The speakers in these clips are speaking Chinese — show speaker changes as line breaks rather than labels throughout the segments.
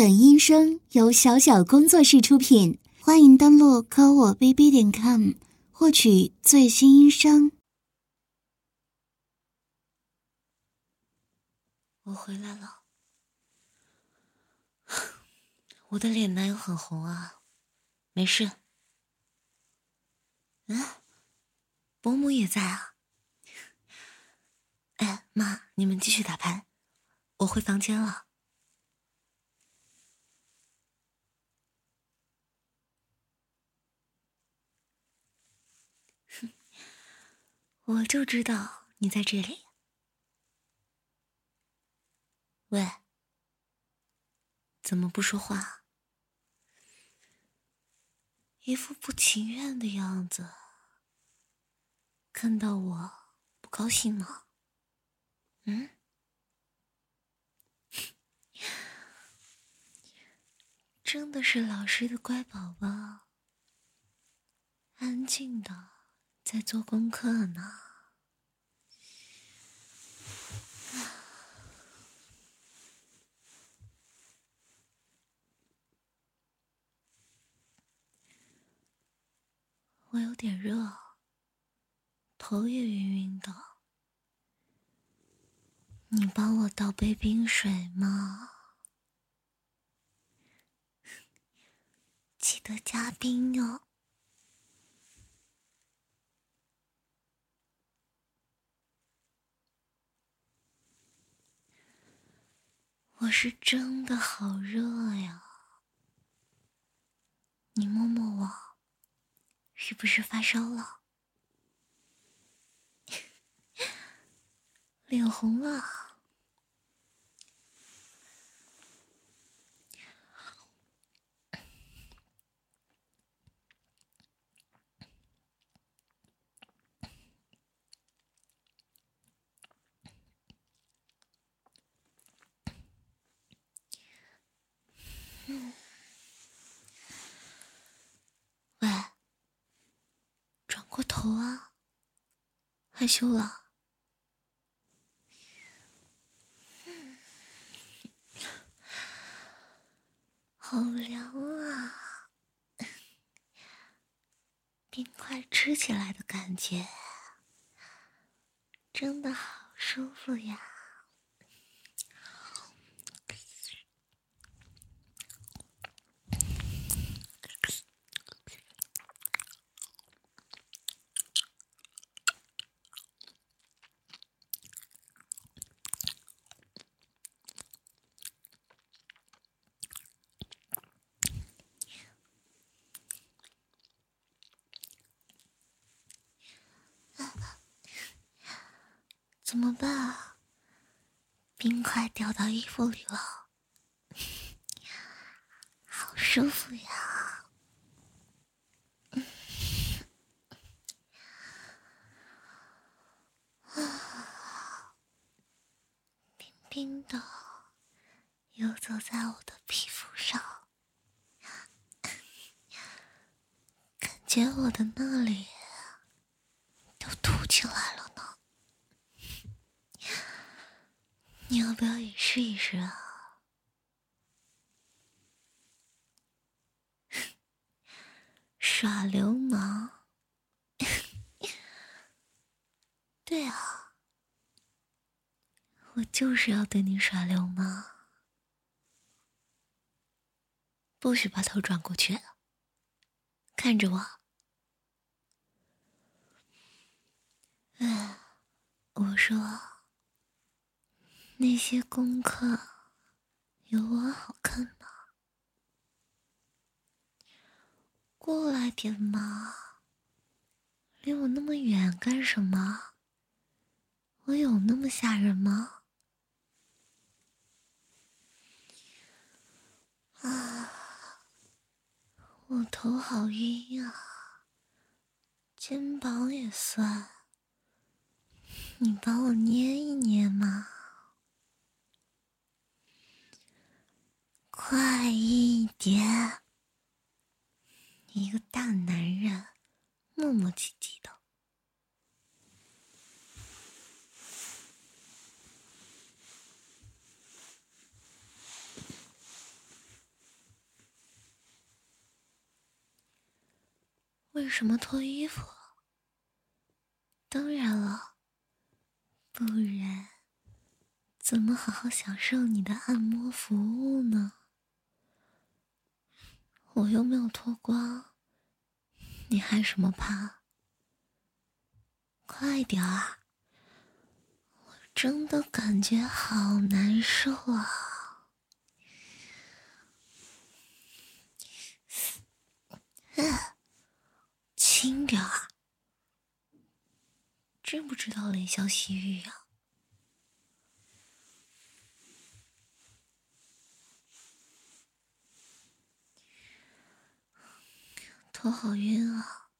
本音声由小小工作室出品，欢迎登录科我 bb 点 com 获取最新音声。
我回来了，我的脸哪有很红啊？没事。嗯，伯母也在啊。哎，妈，你们继续打牌，我回房间了。我就知道你在这里。喂，怎么不说话？一副不情愿的样子。看到我不高兴吗？嗯，真的是老师的乖宝宝，安静的在做功课呢。有点热，头也晕晕的。你帮我倒杯冰水吗？记得加冰哟。我是真的好热呀，你摸摸我。是不是发烧了？脸红了。头啊，害羞了，好凉啊！冰块吃起来的感觉，真的好舒服呀。怎么办？冰块掉到衣服里了，好舒服呀！啊，冰冰的，游走在我的皮肤上，感觉我的那里都凸起来了。你要不要也试一试啊？耍流氓？对啊，我就是要对你耍流氓，不许把头转过去，看着我。哎，我说。那些功课有我好看吗？过来点嘛，离我那么远干什么？我有那么吓人吗？啊，我头好晕啊，肩膀也酸，你帮我捏一捏嘛。快一点！一个大男人，磨磨唧唧的。为什么脱衣服？当然了，不然怎么好好享受你的按摩服务呢？我又没有脱光，你害什么怕？快点啊！我真的感觉好难受啊！轻点儿，知不知道怜香惜玉呀？头好晕啊！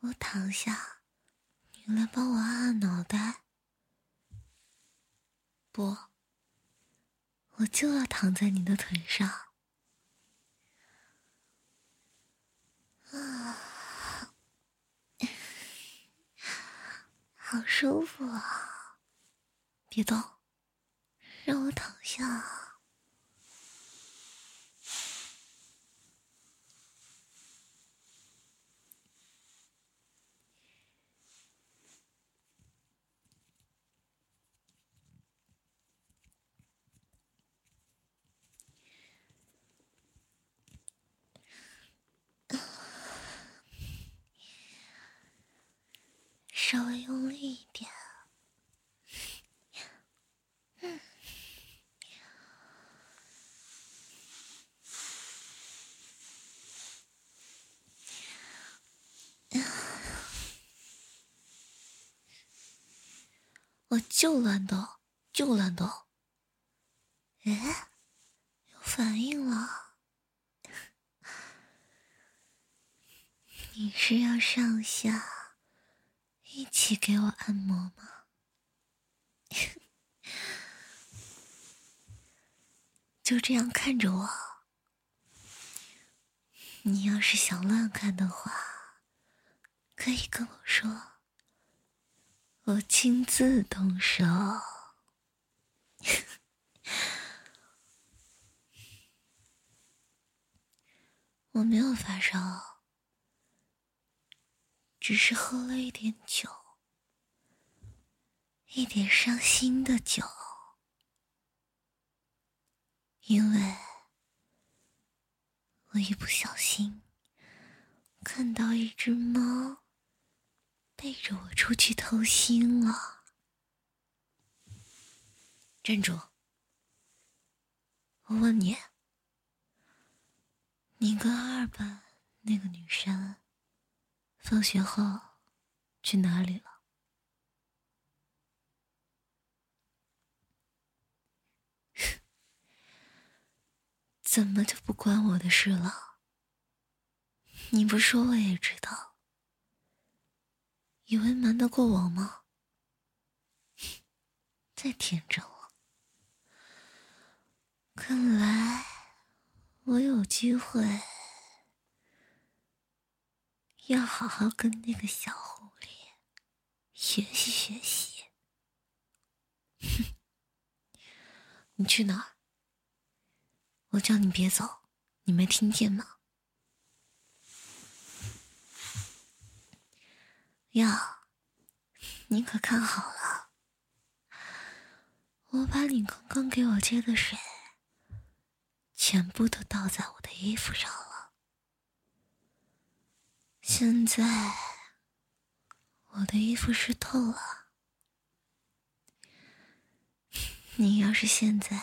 我躺下，你来帮我按按脑袋。不，我就要躺在你的腿上。啊，好舒服啊！别动，让我躺下。稍微用力一点，嗯，我就乱动，就乱动。哎，有反应了，你是要上下？一起给我按摩吗？就这样看着我。你要是想乱看的话，可以跟我说，我亲自动手。我没有发烧。只是喝了一点酒，一点伤心的酒，因为我一不小心看到一只猫背着我出去偷腥了。站住！我问你，你跟二班那个女生？放学后去哪里了？怎么就不关我的事了？你不说我也知道，以为瞒得过我吗？再天真了！看来我有机会。要好好跟那个小狐狸学习学习。哼，你去哪儿？我叫你别走，你没听见吗？呀，你可看好了，我把你刚刚给我接的水全部都倒在我的衣服上了。现在我的衣服湿透了，你要是现在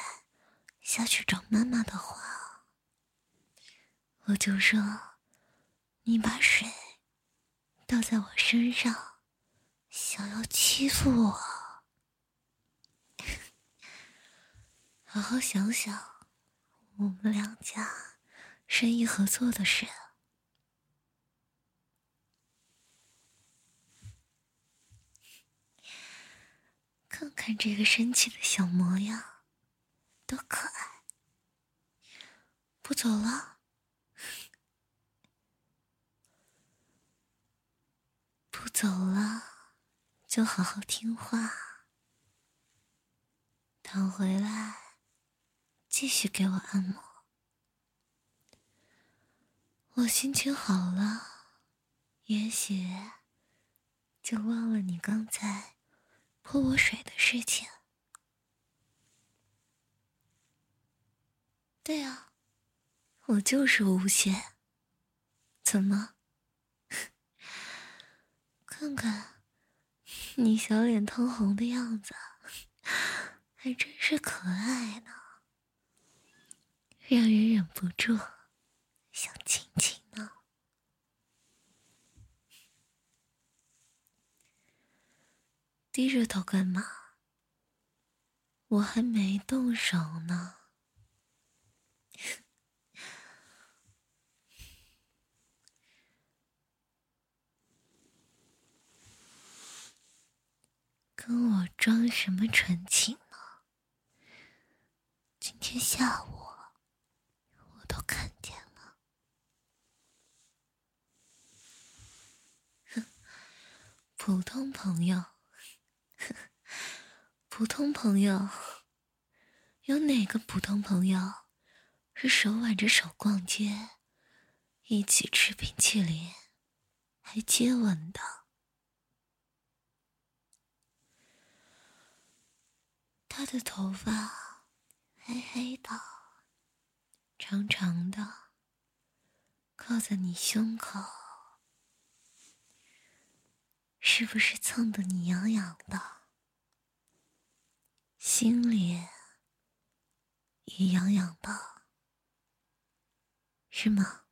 下去找妈妈的话，我就说你把水倒在我身上，想要欺负我。好好想想，我们两家生意合作的事。看看这个生气的小模样，多可爱！不走了，不走了，就好好听话，躺回来，继续给我按摩。我心情好了，也许就忘了你刚才泼我水的事情。对啊，我就是无邪。怎么？看看你小脸通红的样子，还真是可爱呢，让人忍不住想亲亲呢。低着头干嘛？我还没动手呢。跟我装什么纯情呢？今天下午我都看见了。普通朋友，普通朋友，有哪个普通朋友是手挽着手逛街，一起吃冰淇淋，还接吻的？他的头发黑黑的，长长的，靠在你胸口，是不是蹭得你痒痒的？心里也痒痒的，是吗？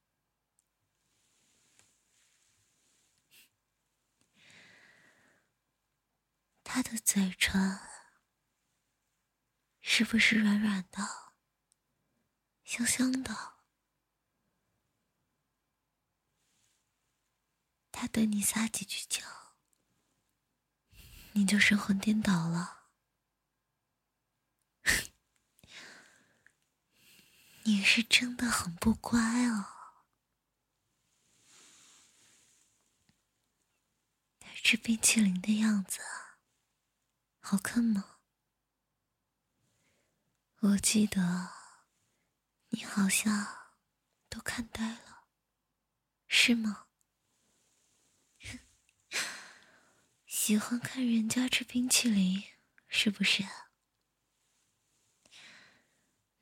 他的嘴唇。是不是软软的、香香的？他对你撒几句娇，你就神魂颠倒了。你是真的很不乖哦。他吃冰淇淋的样子，好看吗？我记得，你好像都看呆了，是吗？喜欢看人家吃冰淇淋，是不是？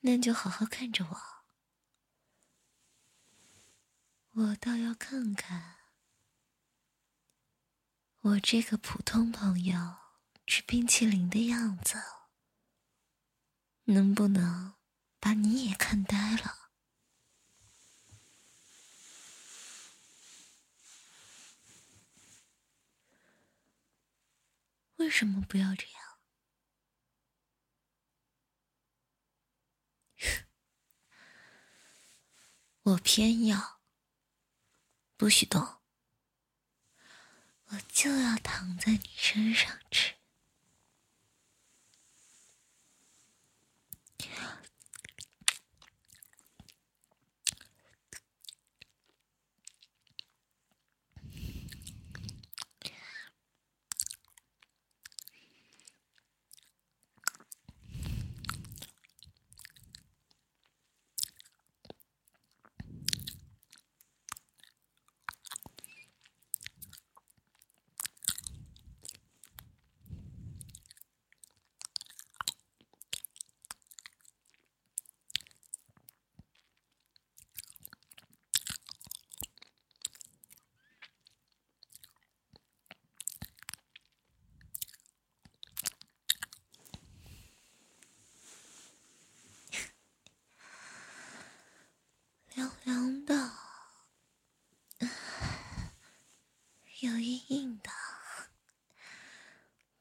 那就好好看着我，我倒要看看，我这个普通朋友吃冰淇淋的样子。能不能把你也看呆了？为什么不要这样？我偏要，不许动！我就要躺在你身上吃。有硬硬的，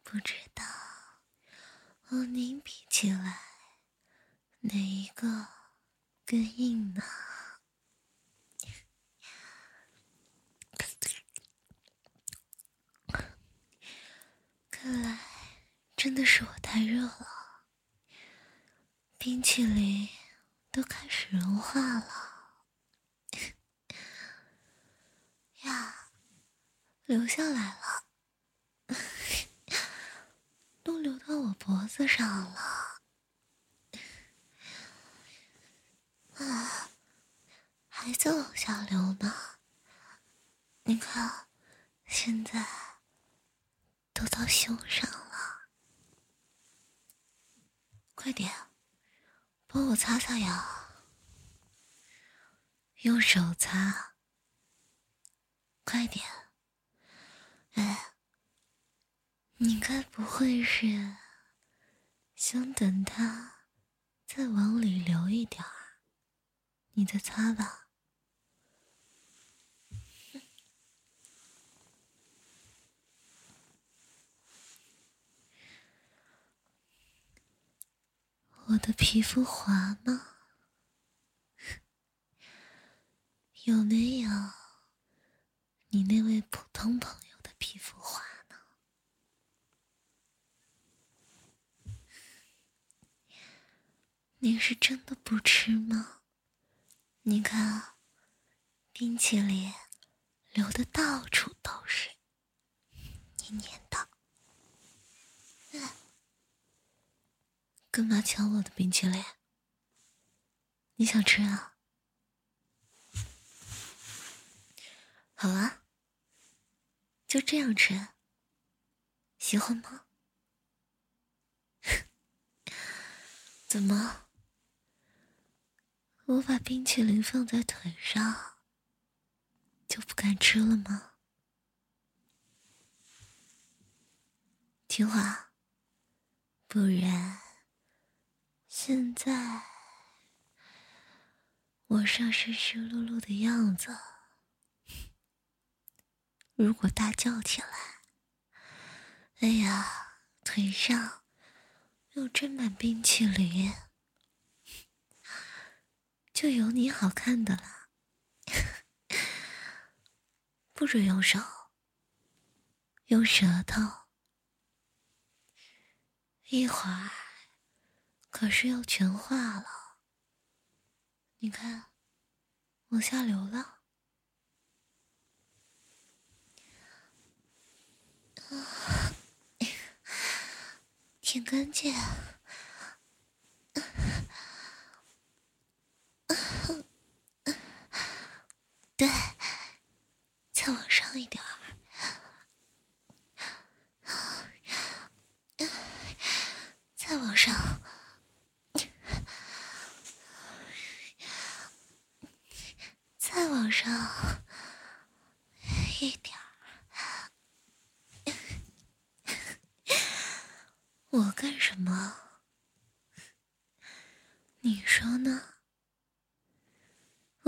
不知道和您比起来，哪一个更硬呢？看来真的是我太热了，冰淇淋都开始融化了。流下来了，都流到我脖子上了。啊，还在往下流呢！你看，现在都到胸上了，快点，帮我擦擦呀，用手擦，快点。哎，你该不会是想等它再往里流一点儿，你再擦吧？我的皮肤滑吗？有没有你那位普通朋友皮肤滑呢？你是真的不吃吗？你看，冰淇淋流的到处都是，黏黏的。干嘛抢我的冰淇淋？你想吃啊？好啊，就这样吃，喜欢吗？怎么？我把冰淇淋放在腿上，就不敢吃了吗？听话，不然。现在我上湿湿漉漉的样子，如果大叫起来，哎呀，腿上又沾满冰淇淋，就有你好看的了。不准用手，用舌头，一会儿。可是要全化了，你看，往下流了，啊挺干净，啊对，再往上一点儿。再往上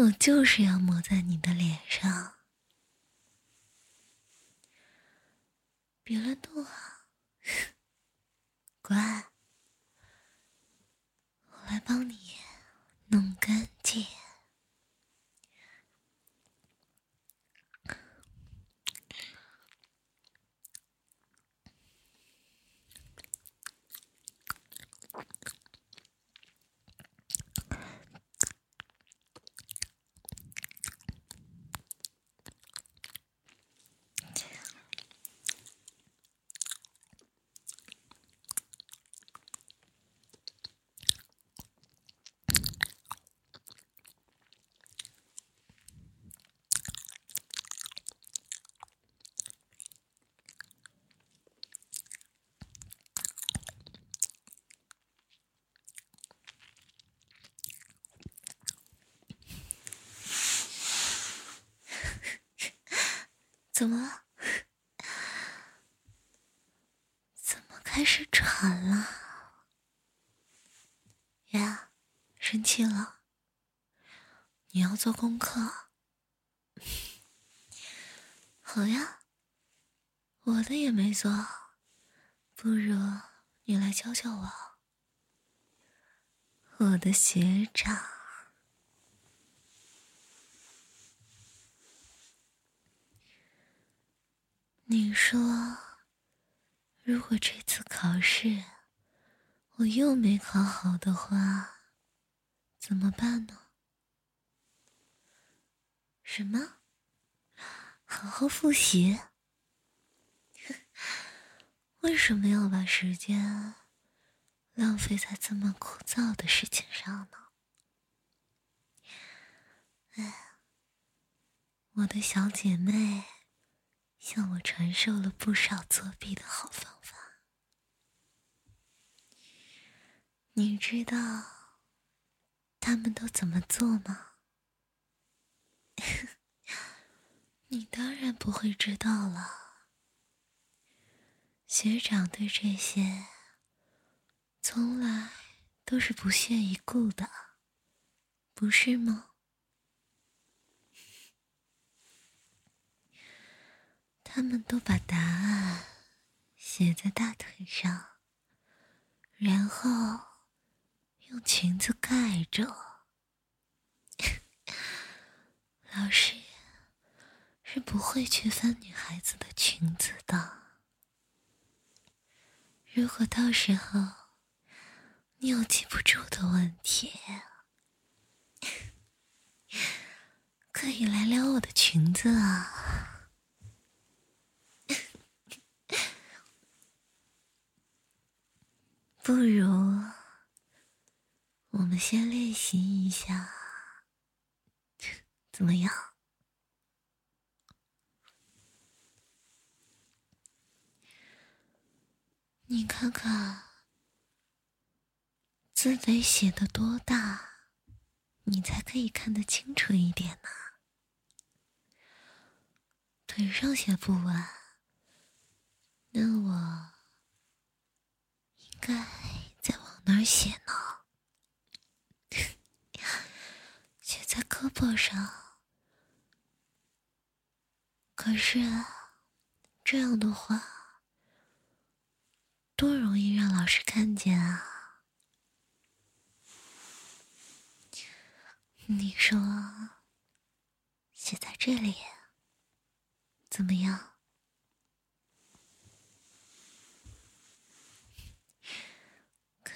我就是要抹在你的脸上，别乱动啊！乖，我来帮你弄干净。怎么了？怎么开始喘了？呀，生气了？你要做功课？好呀，我的也没做，不如你来教教我，我的学长。你说，如果这次考试我又没考好的话，怎么办呢？什么？好好复习？为什么要把时间浪费在这么枯燥的事情上呢？哎，我的小姐妹。向我传授了不少作弊的好方法。你知道他们都怎么做吗？你当然不会知道了。学长对这些从来都是不屑一顾的，不是吗？他们都把答案写在大腿上，然后用裙子盖着。老师是不会去翻女孩子的裙子的。如果到时候你有记不住的问题，可以来撩我的裙子啊。不如我们先练习一下，怎么样？你看看字得写的多大，你才可以看得清楚一点呢？腿上写不完，那我。该再往哪儿写呢？写在胳膊上。可是这样的话，多容易让老师看见啊！你说，写在这里怎么样？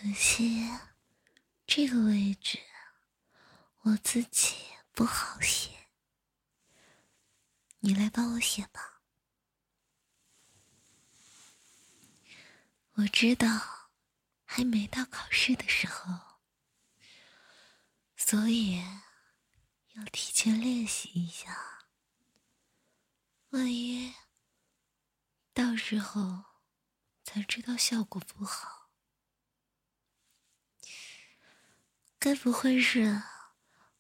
可惜，这个位置我自己不好写，你来帮我写吧。我知道还没到考试的时候，所以要提前练习一下。万一到时候才知道效果不好。该不会是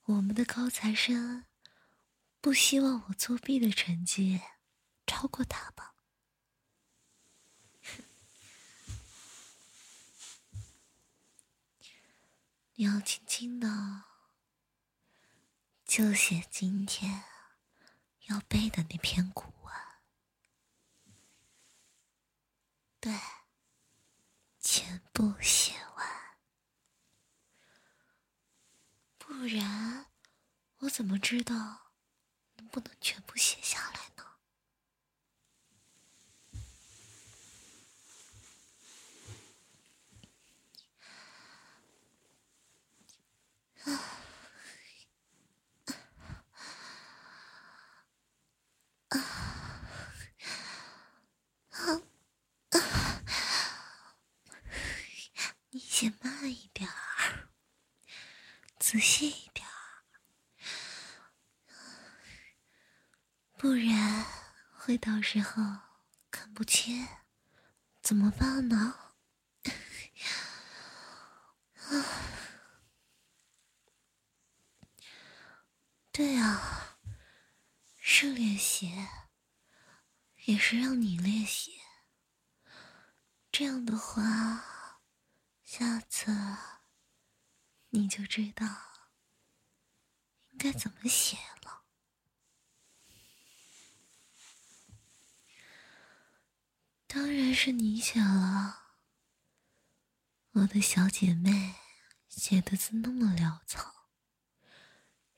我们的高材生不希望我作弊的成绩超过他吧？你要轻轻的，就写今天要背的那篇古文。对，全部写完。不然，我怎么知道能不能全部写下来呢？你写慢一点儿。仔细一点不然会到时候看不清，怎么办呢？对啊，是练习，也是让你练习。这样的话，下次。你就知道应该怎么写了。当然是你写了，我的小姐妹写的字那么潦草，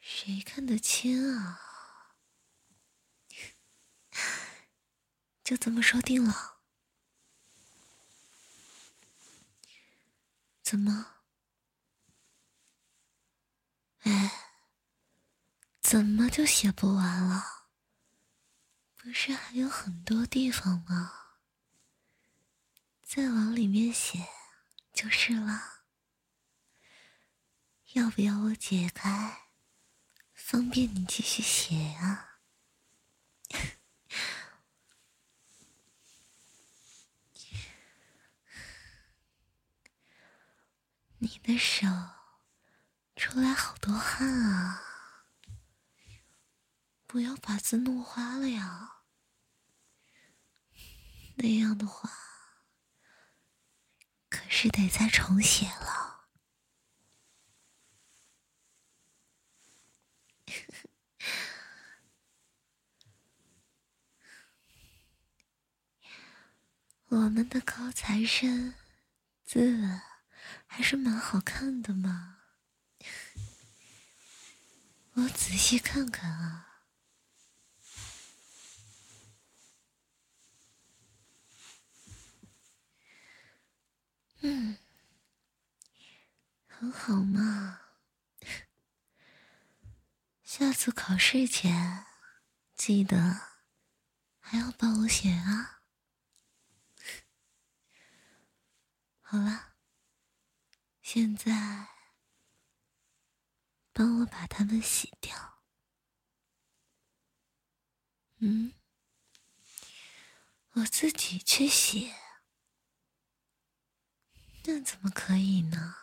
谁看得清啊？就这么说定了？怎么？哎，怎么就写不完了？不是还有很多地方吗？再往里面写就是了。要不要我解开方便你继续写啊？你的手出来好多汗啊不要把字弄花了呀。那样的话是得再重写了。我们的高材生字还是蛮好看的嘛，我仔细看看啊。嗯，很好嘛。下次考试前记得还要帮我写啊。好了，现在帮我把它们洗掉。嗯，我自己去洗。那怎么可以呢？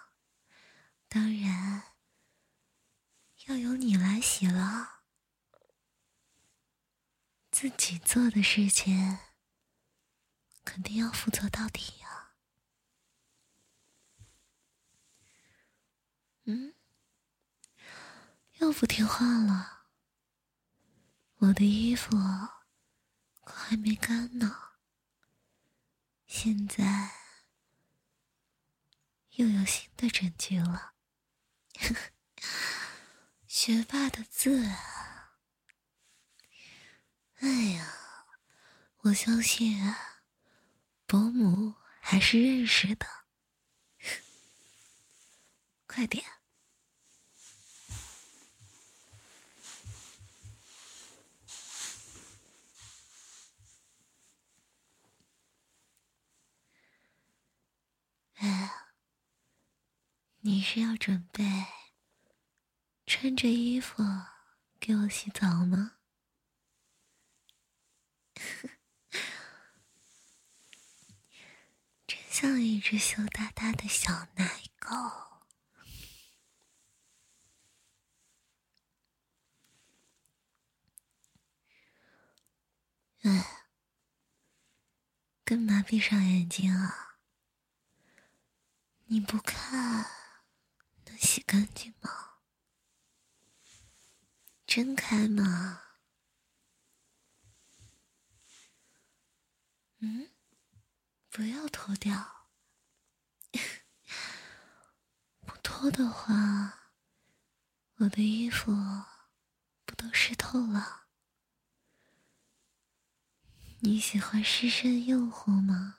当然要由你来洗了。自己做的事情肯定要负责到底呀。嗯，又不听话了。我的衣服可还没干呢。现在。又有新的证据了，学霸的字啊！哎呀，我相信啊，伯母还是认识的。快点！哎。你是要准备穿着衣服给我洗澡吗？真像一只羞答答的小奶狗。哎，干嘛闭上眼睛啊？你不看？洗干净吗？睁开吗？嗯，不要脱掉。不脱的话，我的衣服不都湿透了？你喜欢湿身诱惑吗？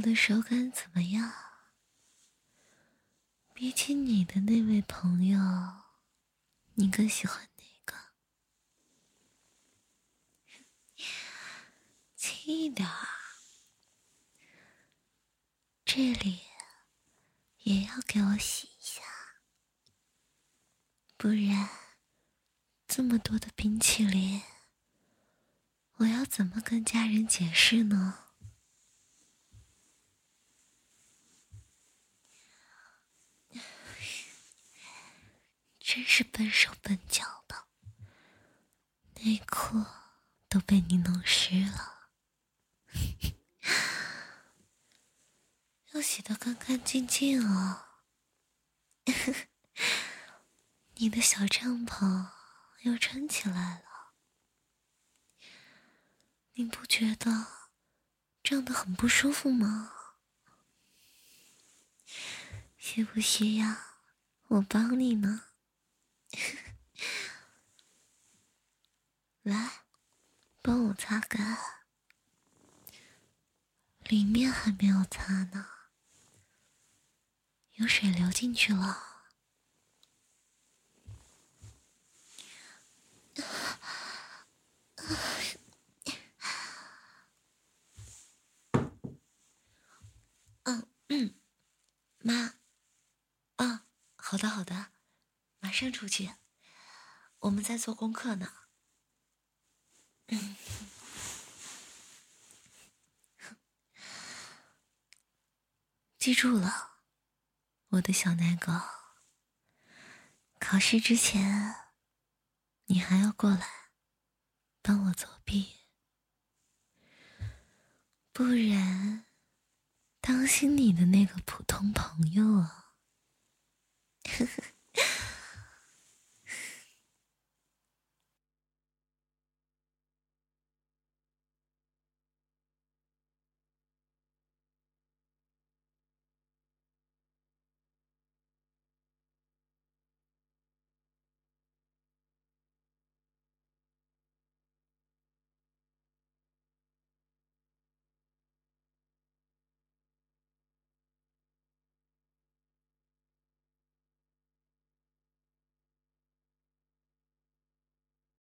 我的手感怎么样？比起你的那位朋友，你更喜欢哪个？轻一点儿，这里也要给我洗一下，不然。这么多的冰淇淋，我要怎么跟家人解释呢？真是笨手笨脚的，内裤都被你弄湿了，要洗得干干净净哦。你的小帐篷。又撑起来了，你不觉得这样的很不舒服吗？需不需要我帮你呢？来，帮我擦干，里面还没有擦呢，有水流进去了。嗯嗯，妈，啊，好的好的，上出去，我们在做功课呢。记住了，我的小奶狗。考试之前，你还要过来帮我作弊，不然当心你的那个普通朋友啊！呵呵。